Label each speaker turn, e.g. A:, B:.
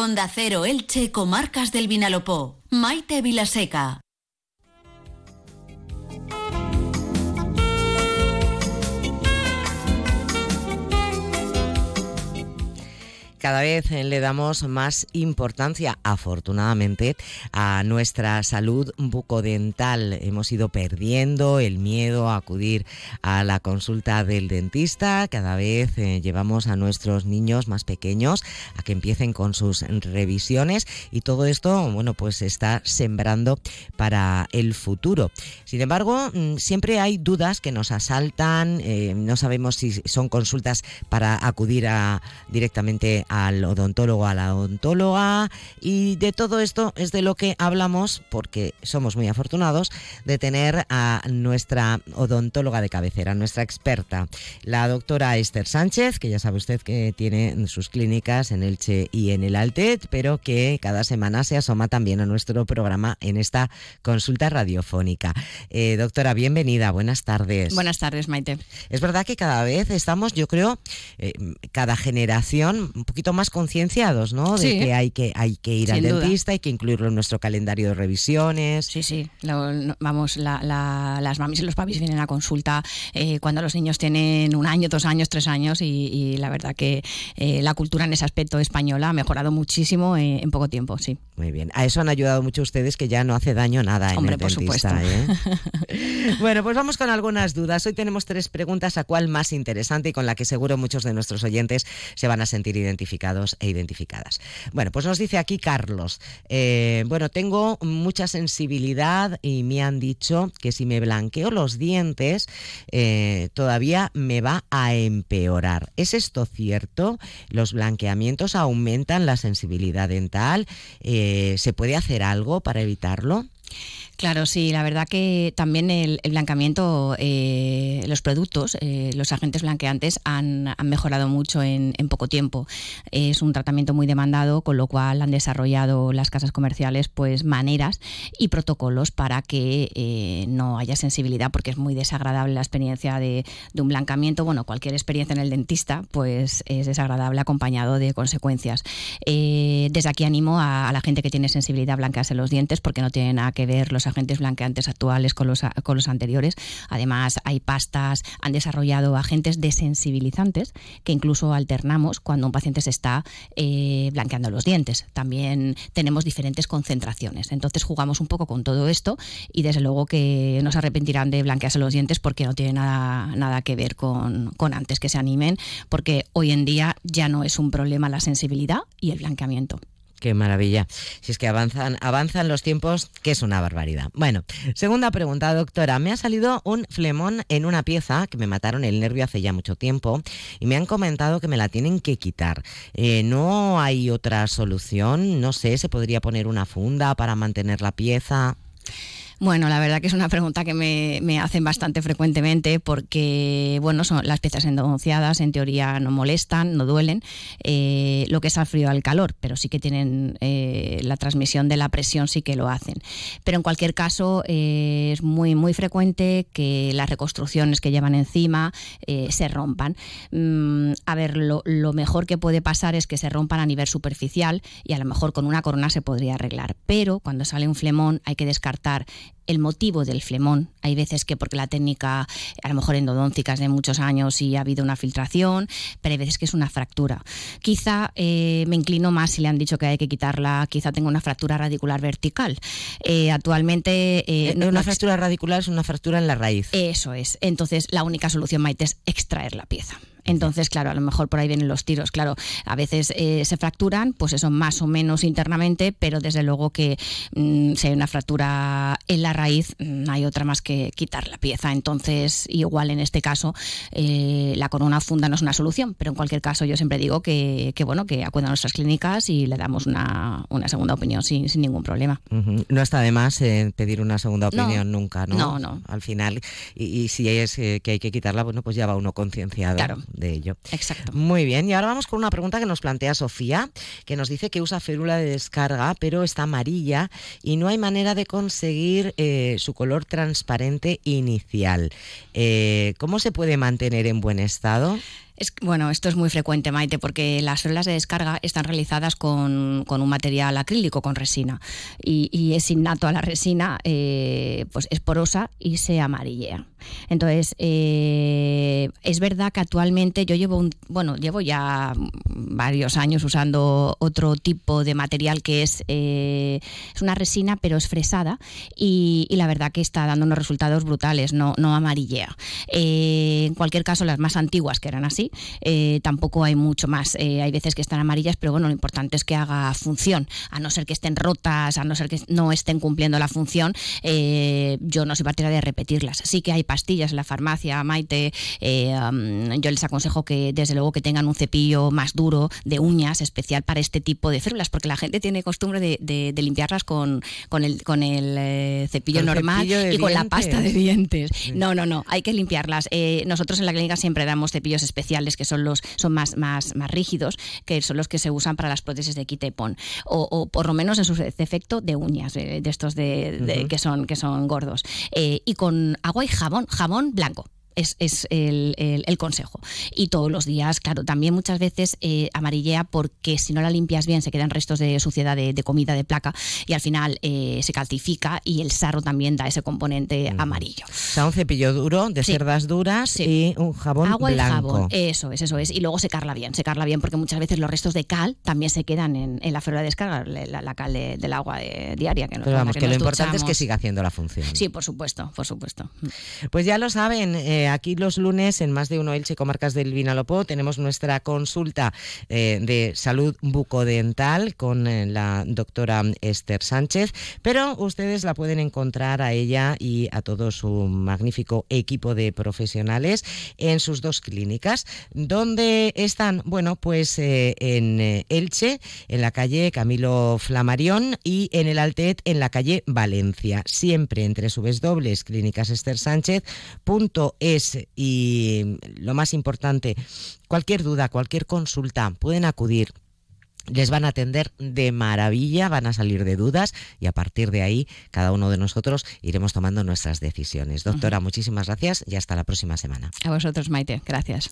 A: Onda Cero Elche, Comarcas del Vinalopó. Maite Vilaseca.
B: Cada vez eh, le damos más importancia, afortunadamente, a nuestra salud bucodental. Hemos ido perdiendo el miedo a acudir a la consulta del dentista. Cada vez eh, llevamos a nuestros niños más pequeños a que empiecen con sus revisiones y todo esto, bueno, pues está sembrando para el futuro. Sin embargo, mm, siempre hay dudas que nos asaltan. Eh, no sabemos si son consultas para acudir a, directamente al odontólogo, a la odontóloga y de todo esto es de lo que hablamos porque somos muy afortunados de tener a nuestra odontóloga de cabecera, nuestra experta, la doctora Esther Sánchez, que ya sabe usted que tiene sus clínicas en Elche y en el Altet, pero que cada semana se asoma también a nuestro programa en esta consulta radiofónica. Eh, doctora, bienvenida, buenas tardes.
C: Buenas tardes, Maite.
B: Es verdad que cada vez estamos, yo creo, eh, cada generación un poquito más concienciados, ¿no? De que hay que hay que ir al dentista, hay que incluirlo en nuestro calendario de revisiones.
C: Sí, sí. vamos, las mamis y los papis vienen a consulta eh, cuando los niños tienen un año, dos años, tres años y, la verdad que eh, la cultura en ese aspecto española ha mejorado muchísimo eh, en poco tiempo, sí.
B: Muy bien. A eso han ayudado mucho ustedes que ya no hace daño nada en el por dentista. bueno, pues vamos con algunas dudas. Hoy tenemos tres preguntas a cuál más interesante y con la que seguro muchos de nuestros oyentes se van a sentir identificados e identificadas. Bueno, pues nos dice aquí Carlos, eh, bueno, tengo mucha sensibilidad y me han dicho que si me blanqueo los dientes eh, todavía me va a empeorar. ¿Es esto cierto? ¿Los blanqueamientos aumentan la sensibilidad dental? Eh, ¿Se puede hacer algo para evitarlo?
C: Claro, sí, la verdad que también el, blanqueamiento, eh, los productos, eh, los agentes blanqueantes han, mejorado mucho en, poco tiempo. Es un tratamiento muy demandado, con lo cual han desarrollado las casas comerciales pues maneras y protocolos para que eh, no haya sensibilidad, porque es muy desagradable la experiencia de, un blanqueamiento. Bueno, cualquier experiencia en el dentista pues es desagradable acompañado de consecuencias. desde aquí animo a, la gente que tiene sensibilidad a blanquearse los dientes porque no tiene nada que ver los agentes blanqueantes actuales con los, con los anteriores. Además, hay pastas, han desarrollado agentes desensibilizantes que incluso alternamos cuando un paciente se está eh, blanqueando los dientes. También tenemos diferentes concentraciones. Entonces jugamos un poco con todo esto y desde luego que no se arrepentirán de blanquearse los dientes porque no tiene nada, nada que ver con, con antes que se animen, porque hoy en día ya no es un problema la sensibilidad y el blanqueamiento.
B: Qué maravilla. Si es que avanzan, avanzan los tiempos, que es una barbaridad. Bueno, segunda pregunta, doctora. Me ha salido un flemón en una pieza que me mataron el nervio hace ya mucho tiempo y me han comentado que me la tienen que quitar. Eh, ¿No hay otra solución? No sé, ¿se podría poner una funda para mantener la pieza?
C: Bueno, la verdad que es una pregunta que me, hacen bastante frecuentemente porque, bueno, son las piezas endonciadas en teoría no molestan, no duelen, eh, lo que es al frío al calor, pero sí que tienen eh, la transmisión de la presión, sí que lo hacen. Pero en cualquier caso eh, es muy, muy frecuente que las reconstrucciones que llevan encima se rompan. Mm, a ver, lo, lo mejor que puede pasar es que se rompan a nivel superficial y a lo mejor con una corona se podría arreglar, pero cuando sale un flemón hay que descartar el motivo del flemón. Hay veces que porque la técnica, a lo mejor endodóntica es de muchos años y ha habido una filtración, pero hay veces que es una fractura. Quizá eh, me inclino más si le han dicho que hay que quitarla, quizá tenga una fractura radicular vertical. Eh, actualmente...
B: Eh, una fractura radicular es una fractura en la raíz.
C: Eso es. Entonces la única solución, Maite, es extraer la pieza. Entonces, claro, a lo mejor por ahí vienen los tiros. Claro, a veces eh, se fracturan, pues eso más o menos internamente, pero desde luego que mm, si hay una fractura en la raíz, no mm, hay otra más que quitar la pieza. Entonces, igual en este caso, eh, la corona funda no es una solución, pero en cualquier caso yo siempre digo que, bueno, que acudan a nuestras clínicas y le damos una, segunda opinión sin, ningún problema.
B: No está de más eh, pedir una segunda opinión nunca, ¿no?
C: No, no.
B: Al final, y, si es que hay que quitarla, bueno, pues ya va uno concienciado.
C: Claro
B: de ello.
C: Exacto.
B: Muy bien, y ahora vamos con una pregunta que nos plantea Sofía, que nos dice que usa férula de descarga, pero está amarilla y no hay manera de conseguir eh, su color transparente inicial. Eh, ¿Cómo se puede mantener en buen estado?
C: Es, bueno, esto es muy frecuente, Maite, porque las férulas de descarga están realizadas con, un material acrílico, con resina, y, es innato a la resina, eh, pues es porosa y se amarillea. Entonces, eh, es verdad que actualmente yo llevo un, bueno, llevo ya varios años usando otro tipo de material que es, eh, es una resina, pero es fresada, y, la verdad que está dando unos resultados brutales, no, no amarillea. Eh, en cualquier caso, las más antiguas que eran así, tampoco hay mucho más. hay veces que están amarillas, pero bueno, lo importante es que haga función, a no ser que estén rotas, a no ser que no estén cumpliendo la función, yo no soy partidaria de repetirlas. Sí que hay pastillas en la farmacia, Maite, eh, yo les aconsejo que desde luego que tengan un cepillo más duro de uñas especial para este tipo de férulas, porque la gente tiene costumbre de, limpiarlas con, con el, con el eh, cepillo normal y con la pasta de dientes. No, no, no, hay que limpiarlas. Eh, nosotros en la clínica siempre damos cepillos especiales que son los son más, más, más rígidos, que son los que se usan para las prótesis de quita o, o, por lo menos en su defecto de uñas, de, estos de, que, son, que son gordos. y con agua y jabón jabón, blanco es, el, consejo. Y todos los días, claro, también muchas veces eh, amarillea porque si no la limpias bien se quedan restos de suciedad de, comida, de placa, y al final eh, se calcifica y el sarro también da ese componente amarillo.
B: O sea, un cepillo duro de cerdas duras y un jabón
C: Agua
B: blanco.
C: y jabón, eso es, eso es. Y luego secarla bien, secarla bien porque muchas veces los restos de cal también se quedan en, la férula de descarga, la, cal del agua diaria. Que
B: Pero vamos, que, lo importante es que siga haciendo la función.
C: Sí, por supuesto, por supuesto.
B: Pues ya lo saben, eh, aquí los lunes en más de uno Elche Comarcas del Vinalopó tenemos nuestra consulta eh, de salud bucodental con eh, la doctora Esther Sánchez, pero ustedes la pueden encontrar a ella y a todo su magnífico equipo de profesionales en sus dos clínicas, donde están, bueno, pues en Elche, en la calle Camilo Flamarión y en el Altet en la calle Valencia, siempre entre dobles clínicas Esther Sánchez y lo más importante, cualquier duda, cualquier consulta, pueden acudir les van a atender de maravilla, van a salir de dudas y a partir de ahí cada uno de nosotros iremos tomando nuestras decisiones. Doctora, muchísimas gracias y hasta la próxima semana.
C: A vosotros, Maite. Gracias.